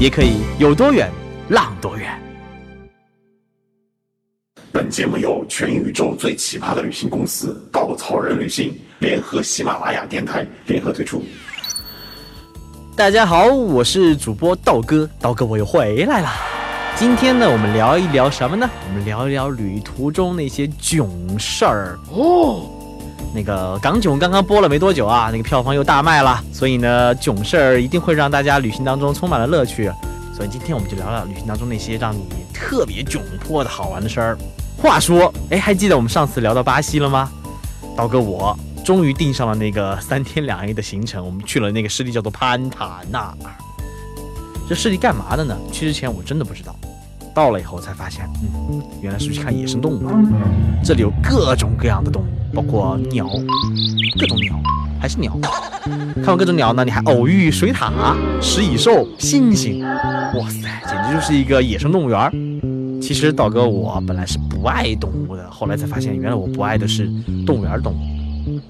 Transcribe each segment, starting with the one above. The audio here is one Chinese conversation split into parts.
也可以有多远，浪多远。本节目由全宇宙最奇葩的旅行公司稻草人旅行联合喜马拉雅电台联合推出。大家好，我是主播道哥，道哥我又回来了。今天呢，我们聊一聊什么呢？我们聊一聊旅途中那些囧事儿哦。那个港囧刚刚播了没多久啊，那个票房又大卖了，所以呢，囧事儿一定会让大家旅行当中充满了乐趣。所以今天我们就聊聊旅行当中那些让你特别窘迫的好玩的事儿。话说，哎，还记得我们上次聊到巴西了吗？刀哥，我终于订上了那个三天两夜的行程，我们去了那个湿地叫做潘塔纳尔。这湿地干嘛的呢？去之前我真的不知道。到了以后才发现，嗯，原来是去看野生动物。这里有各种各样的动物，包括鸟，各种鸟，还是鸟。看完各种鸟呢，你还偶遇水獭、食蚁兽、猩猩。哇塞，简直就是一个野生动物园。其实道哥我本来是不爱动物的，后来才发现，原来我不爱的是动物园动物。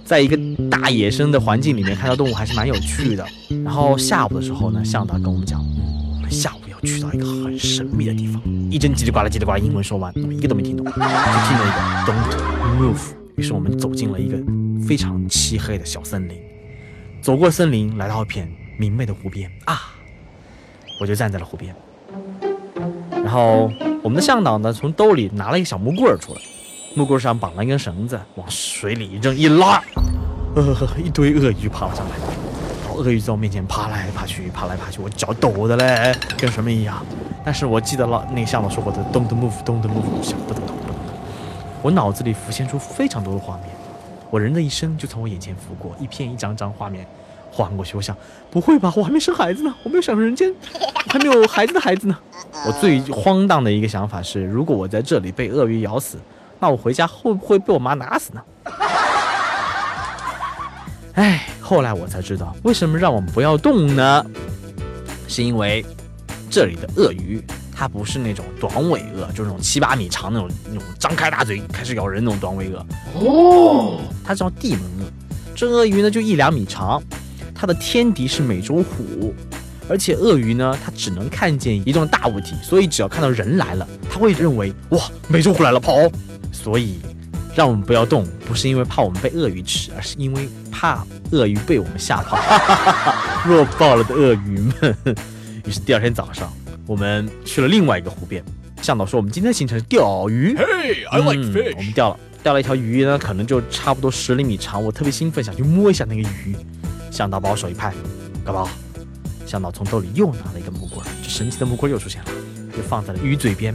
在一个大野生的环境里面看到动物还是蛮有趣的。然后下午的时候呢，向导跟我们讲，我们下午。去到一个很神秘的地方，一阵叽里呱啦叽里呱啦英文说完，我们一个都没听懂，就听了一个 Don't move。于是我们走进了一个非常漆黑的小森林，走过森林，来到一片明媚的湖边啊，我就站在了湖边。然后我们的向导呢，从兜里拿了一个小木棍出来，木棍上绑了一根绳子，往水里一扔一拉，呃，一堆鳄鱼爬了上来。鳄鱼在我面前爬来爬去，爬来爬去，我脚抖的嘞，跟什么一样。但是我记得了那个向导说过的 “Don't move，Don't move”，想不动，不动。我脑子里浮现出非常多的画面，我人的一生就从我眼前拂过，一片一张张画面晃过去。我想，不会吧，我还没生孩子呢，我没有享受人间，还没有孩子的孩子呢。我最荒诞的一个想法是，如果我在这里被鳄鱼咬死，那我回家会不会被我妈打死呢？哎。后来我才知道，为什么让我们不要动呢？是因为这里的鳄鱼，它不是那种短尾鳄，就是那种七八米长那种那种张开大嘴开始咬人那种短尾鳄。哦，它叫地门鳄。这鳄鱼呢就一两米长，它的天敌是美洲虎，而且鳄鱼呢它只能看见移动大物体，所以只要看到人来了，它会认为哇美洲虎来了跑，所以。让我们不要动，不是因为怕我们被鳄鱼吃，而是因为怕鳄鱼被我们吓跑。弱爆了的鳄鱼们。于是第二天早上，我们去了另外一个湖边。向导说，我们今天的行程是钓鱼。Hey, I like fish。我们钓了，钓了一条鱼呢，可能就差不多十厘米长。我特别兴奋，想去摸一下那个鱼。向导把我手一拍，干嘛？向导从兜里又拿了一个木棍，这神奇的木棍又出现了，又放在了鱼嘴边。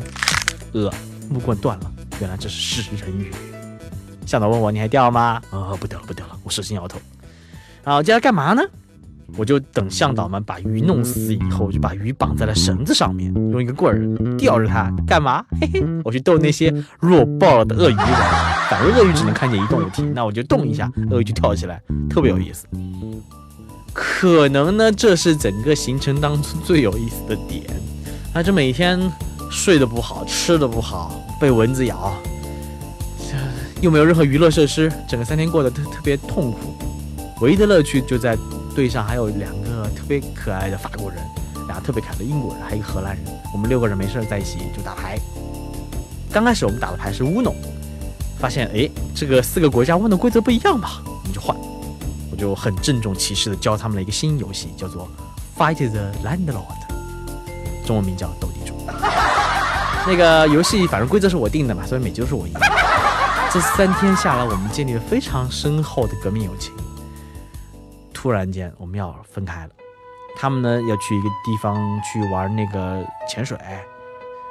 呃，木棍断了，原来这是食人鱼。向导问我：“你还钓吗？”啊，不钓了，不钓了。我使劲摇头。好，接下来干嘛呢？我就等向导们把鱼弄死以后，就把鱼绑在了绳子上面，用一个棍儿吊着它。干嘛？嘿嘿，我去逗那些弱爆了的鳄鱼玩。反正鳄鱼只能看见一动物体，那我就动一下，鳄鱼就跳起来，特别有意思。可能呢，这是整个行程当中最有意思的点。啊，这每天睡得不好，吃的不好，被蚊子咬。又没有任何娱乐设施，整个三天过得特特别痛苦。唯一的乐趣就在队上还有两个特别可爱的法国人，俩特别可爱的英国人，还有一个荷兰人。我们六个人没事在一起就打牌。刚开始我们打的牌是乌龙，发现哎，这个四个国家乌诺规则不一样吧？我们就换。我就很郑重其事的教他们了一个新游戏，叫做 Fight the Landlord，中文名叫斗地主。那个游戏反正规则是我定的嘛，所以每局都是我赢。这三天下来，我们建立了非常深厚的革命友情。突然间，我们要分开了。他们呢要去一个地方去玩那个潜水，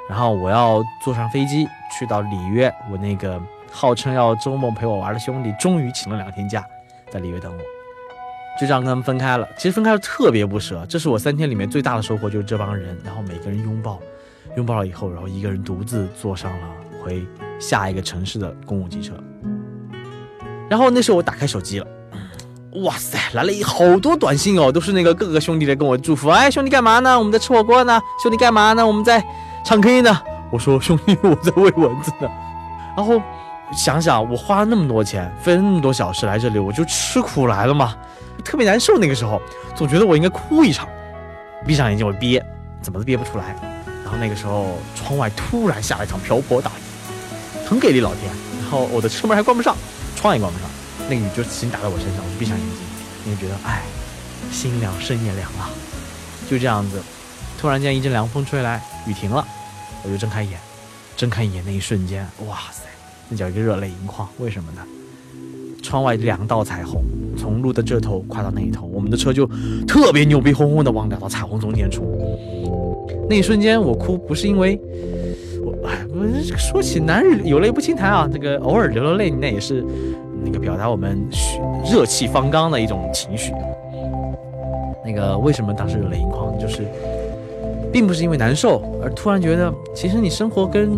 然后我要坐上飞机去到里约。我那个号称要周末陪我玩的兄弟，终于请了两天假，在里约等我。就这样跟他们分开了。其实分开了特别不舍，这是我三天里面最大的收获，就是这帮人，然后每个人拥抱，拥抱了以后，然后一个人独自坐上了回下一个城市的公共汽车。然后那时候我打开手机了，哇塞，来了好多短信哦，都是那个各个兄弟在跟我祝福。哎，兄弟干嘛呢？我们在吃火锅呢。兄弟干嘛呢？我们在唱 K 呢。我说兄弟，我在喂蚊子呢。然后想想，我花了那么多钱，费了那么多小时来这里，我就吃苦来了嘛，特别难受。那个时候总觉得我应该哭一场，闭上眼睛我憋，怎么都憋不出来。然后那个时候窗外突然下了一场瓢泼大雨，很给力老天。然后我的车门还关不上。窗也关不上，那个雨就直接打在我身上，我就闭上眼睛，你就觉得哎，心凉身也凉啊，就这样子，突然间一阵凉风吹来，雨停了，我就睁开眼，睁开眼那一瞬间，哇塞，那叫一个热泪盈眶，为什么呢？窗外两道彩虹从路的这头跨到那一头，我们的车就特别牛逼哄哄的往两道彩虹中间冲，那一瞬间我哭不是因为。哎，说起男人有泪不轻弹啊，这个偶尔流流泪，那也是那个表达我们热气方刚的一种情绪。那个为什么当时热泪盈眶，就是并不是因为难受，而突然觉得，其实你生活跟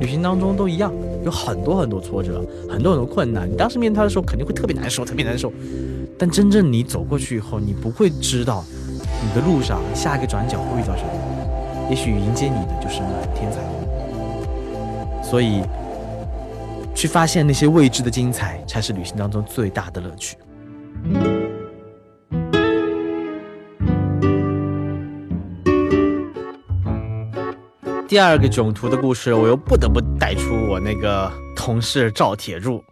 旅行当中都一样，有很多很多挫折，很多很多困难。你当时面对他的时候，肯定会特别难受，特别难受。但真正你走过去以后，你不会知道你的路上下一个转角会遇到什么，也许迎接你的就是满天彩。所以，去发现那些未知的精彩，才是旅行当中最大的乐趣。第二个囧途的故事，我又不得不带出我那个同事赵铁柱。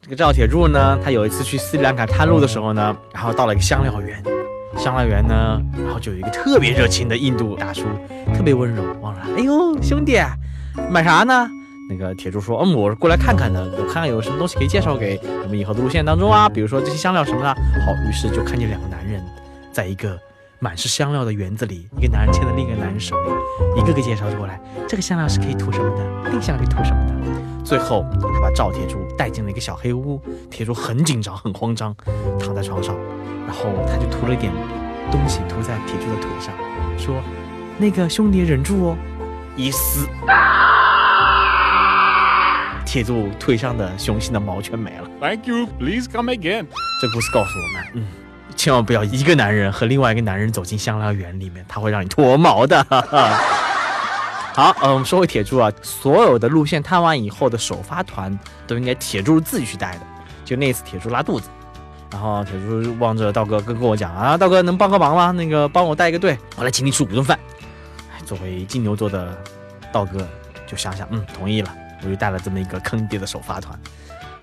这个赵铁柱呢，他有一次去斯里兰卡探路的时候呢，然后到了一个香料园，香料园呢，然后就有一个特别热情的印度大叔，特别温柔，忘了，哎呦，兄弟。买啥呢？那个铁柱说：“嗯，我是过来看看的，我看看有什么东西可以介绍给我们以后的路线当中啊，比如说这些香料什么的。”好，于是就看见两个男人，在一个满是香料的园子里，一个男人牵着另一个男人手，一个个介绍着过来。这个香料是可以涂什么的？那个香料可以涂什么的？最后，他把赵铁柱带进了一个小黑屋，铁柱很紧张，很慌张，躺在床上，然后他就涂了点东西涂在铁柱的腿上，说：“那个兄弟忍住哦。”一撕，铁柱腿上的雄性的毛全没了。Thank you, please come again。这故事告诉我们，嗯，千万不要一个男人和另外一个男人走进香料园里面，他会让你脱毛的。好，嗯，我们说回铁柱啊，所有的路线探完以后的首发团都应该铁柱自己去带的。就那次铁柱拉肚子，然后铁柱望着道哥跟跟我讲啊，道哥能帮个忙吗？那个帮我带一个队，我来请你吃五顿饭。作为金牛座的道哥，就想想，嗯，同意了，我就带了这么一个坑爹的首发团。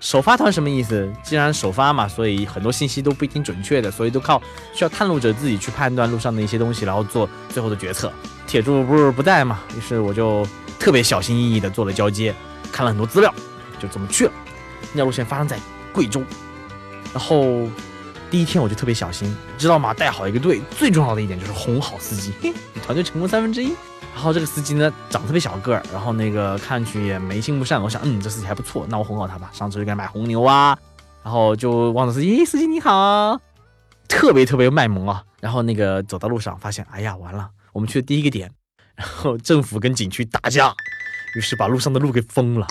首发团什么意思？既然首发嘛，所以很多信息都不一定准确的，所以都靠需要探路者自己去判断路上的一些东西，然后做最后的决策。铁柱不是不在嘛，于是我就特别小心翼翼的做了交接，看了很多资料，就这么去了。那条路线发生在贵州，然后。第一天我就特别小心，知道吗？带好一个队，最重要的一点就是哄好司机，嘿，你团队成功三分之一。然后这个司机呢，长得特别小个儿，然后那个看去也眉心不善。我想，嗯，这司机还不错，那我哄好他吧。上车就给他买红牛啊，然后就望着司机，司机你好，特别特别卖萌啊。然后那个走到路上，发现，哎呀，完了，我们去的第一个点，然后政府跟景区打架，于是把路上的路给封了。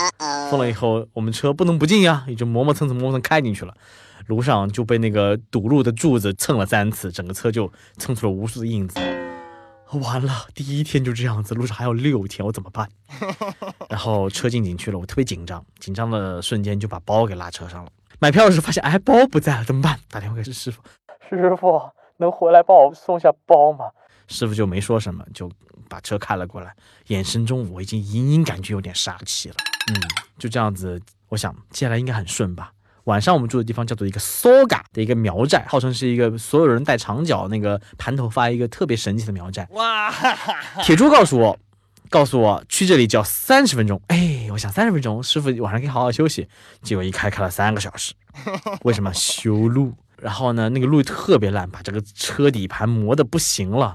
封了以后，我们车不能不进呀，也就磨磨蹭蹭磨磨蹭开进去了。路上就被那个堵路的柱子蹭了三次，整个车就蹭出了无数的印子。完了，第一天就这样子，路上还有六天，我怎么办？然后车进景区了，我特别紧张，紧张的瞬间就把包给拉车上了。买票的时候发现，哎，包不在了，怎么办？打电话给师傅，师傅能回来帮我送下包吗？师傅就没说什么，就把车开了过来，眼神中我已经隐隐感觉有点杀气了。嗯，就这样子，我想接下来应该很顺吧。晚上我们住的地方叫做一个 Soga 的一个苗寨，号称是一个所有人戴长脚那个盘头发一个特别神奇的苗寨。哇！铁柱告诉我，告诉我去这里只要三十分钟。哎，我想三十分钟，师傅晚上可以好好休息。结果一开开了三个小时，为什么修路？然后呢，那个路特别烂，把这个车底盘磨得不行了。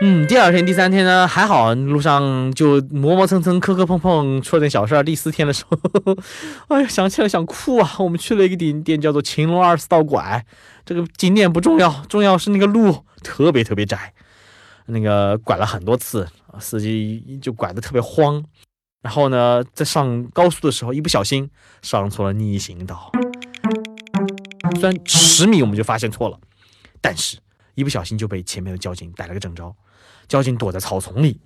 嗯，第二天、第三天呢还好，路上就磨磨蹭蹭、磕磕碰碰，出了点小事儿。第四天的时候，呵呵哎呀，想起来想哭啊！我们去了一个景点，叫做秦龙二四道拐。这个景点不重要，重要是那个路特别特别窄，那个拐了很多次，司机就拐得特别慌。然后呢，在上高速的时候，一不小心上错了逆行道。虽然十米我们就发现错了，但是一不小心就被前面的交警逮了个正着。交警躲在草丛里，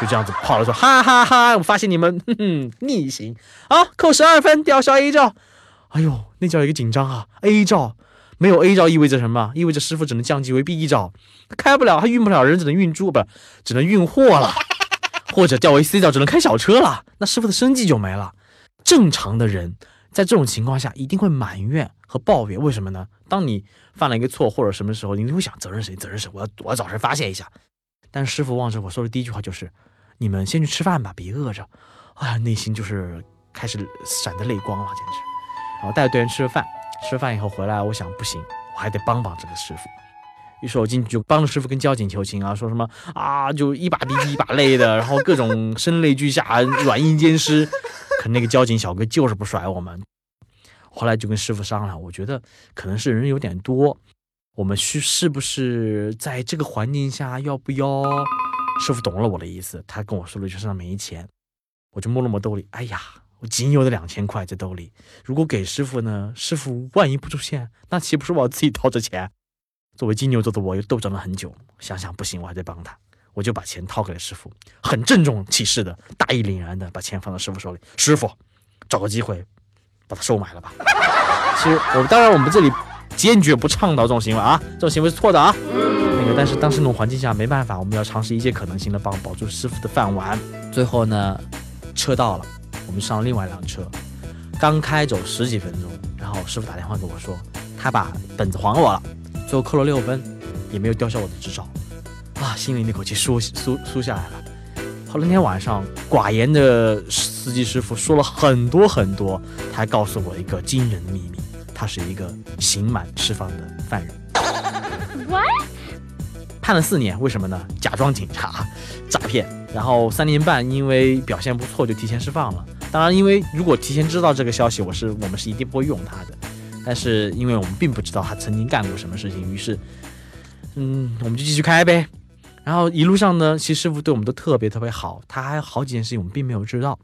就这样子跑了说：“哈哈哈！我发现你们哼哼逆行啊，扣十二分，吊销 A 照。”哎呦，那叫一个紧张啊！A 照没有 A 照意味着什么？意味着师傅只能降级为 B 照，开不了，他运不了人，只能运猪，不只能运货了，或者调为 C 照，只能开小车了。那师傅的生计就没了。正常的人在这种情况下一定会埋怨和抱怨，为什么呢？当你犯了一个错或者什么时候，你就会想责任谁？责任谁？我要我要找谁发泄一下。但师傅望着我说的第一句话就是：“你们先去吃饭吧，别饿着。”哎，内心就是开始闪着泪光了，简直。然后带着队员吃了饭，吃了饭以后回来，我想不行，我还得帮帮这个师傅。于是我进去就帮着师傅跟交警求情啊，说什么啊，就一把鼻涕一把泪的，然后各种声泪俱下，软硬兼施。可那个交警小哥就是不甩我们。后来就跟师傅商量，我觉得可能是人有点多，我们需是不是在这个环境下要不要？师傅懂了我的意思，他跟我说了，就身上没钱，我就摸了摸兜里，哎呀，我仅有的两千块在兜里，如果给师傅呢，师傅万一不出现，那岂不是我自己掏着钱？作为金牛座的我又斗争了很久，想想不行，我还得帮他，我就把钱掏给了师傅，很郑重其事的，大义凛然的把钱放到师傅手里，师傅，找个机会。把它收买了吧。其实我当然我们这里坚决不倡导这种行为啊，这种行为是错的啊。那个但是当时那种环境下没办法，我们要尝试一切可能性的帮保住师傅的饭碗。最后呢，车到了，我们上了另外一辆车，刚开走十几分钟，然后师傅打电话跟我说，他把本子还我了，最后扣了六分，也没有吊销我的执照，啊，心里那口气舒舒舒下来了。后那天晚上，寡言的司机师傅说了很多很多，他还告诉我一个惊人的秘密，他是一个刑满释放的犯人。What？判了四年，为什么呢？假装警察，诈骗。然后三年半，因为表现不错就提前释放了。当然，因为如果提前知道这个消息，我是我们是一定不会用他的。但是因为我们并不知道他曾经干过什么事情，于是，嗯，我们就继续开呗。然后一路上呢，其实师傅对我们都特别特别好，他还有好几件事情我们并没有知道，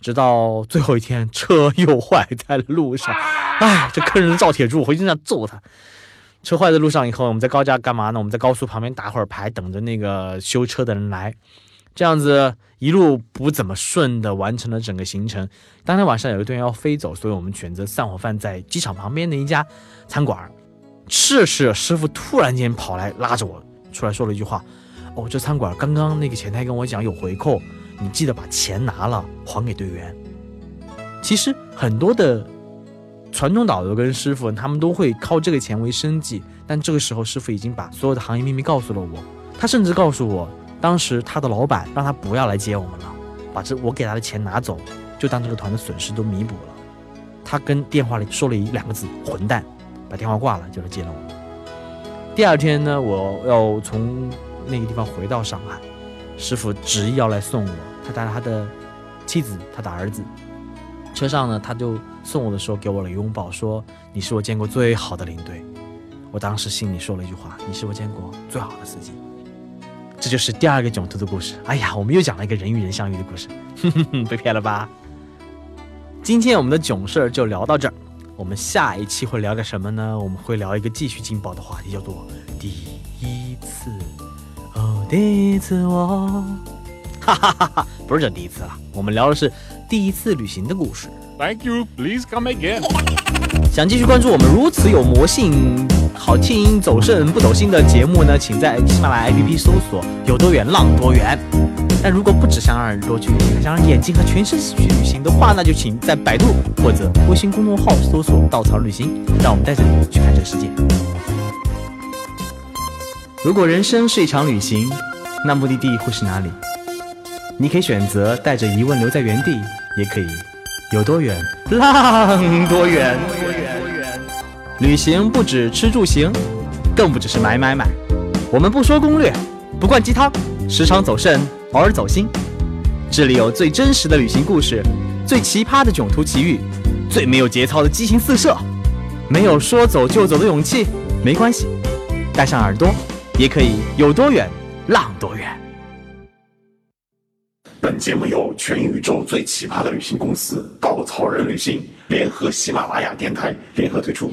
直到最后一天车又坏在了路上，哎，这坑人赵铁柱，我回去想揍他。车坏在路上以后，我们在高架干嘛呢？我们在高速旁边打会儿牌，等着那个修车的人来。这样子一路不怎么顺的完成了整个行程。当天晚上有一队员要飞走，所以我们选择散伙饭在机场旁边的一家餐馆吃着吃着，师傅突然间跑来拉着我。出来说了一句话，哦，这餐馆刚刚那个前台跟我讲有回扣，你记得把钱拿了还给队员。其实很多的传统导游跟师傅他们都会靠这个钱为生计，但这个时候师傅已经把所有的行业秘密告诉了我，他甚至告诉我，当时他的老板让他不要来接我们了，把这我给他的钱拿走，就当这个团的损失都弥补了。他跟电话里说了一两个字“混蛋”，把电话挂了就来接了我。第二天呢，我要从那个地方回到上海，师傅执意要来送我。他带了他的妻子，他的儿子。车上呢，他就送我的时候给我了拥抱，说：“你是我见过最好的领队。”我当时心里说了一句话：“你是我见过最好的司机。”这就是第二个囧途的故事。哎呀，我们又讲了一个人与人相遇的故事，哼哼哼被骗了吧？今天我们的囧事儿就聊到这儿。我们下一期会聊个什么呢？我们会聊一个继续劲爆的话题，叫做第一次。哦，第一次我，哈哈哈哈，不是这第一次了，我们聊的是第一次旅行的故事。Thank you, please come again. 想继续关注我们如此有魔性、好听、走肾不走心的节目呢？请在喜马拉雅 APP 搜索“有多远浪多远”。但如果不只想让耳朵去旅行，想让眼睛和全身去旅行的话，那就请在百度或者微信公众号搜索“稻草旅行”，让我们带着你去看这个世界。如果人生是一场旅行，那目的地会是哪里？你可以选择带着疑问留在原地，也可以有多远浪多远。旅行不止吃住行，更不只是买买买。我们不说攻略，不灌鸡汤，时常走肾，偶尔走心。这里有最真实的旅行故事，最奇葩的囧途奇遇，最没有节操的激情四射。没有说走就走的勇气，没关系，带上耳朵，也可以有多远浪多远。本节目由全宇宙最奇葩的旅行公司稻草人旅行联合喜马拉雅电台联合推出。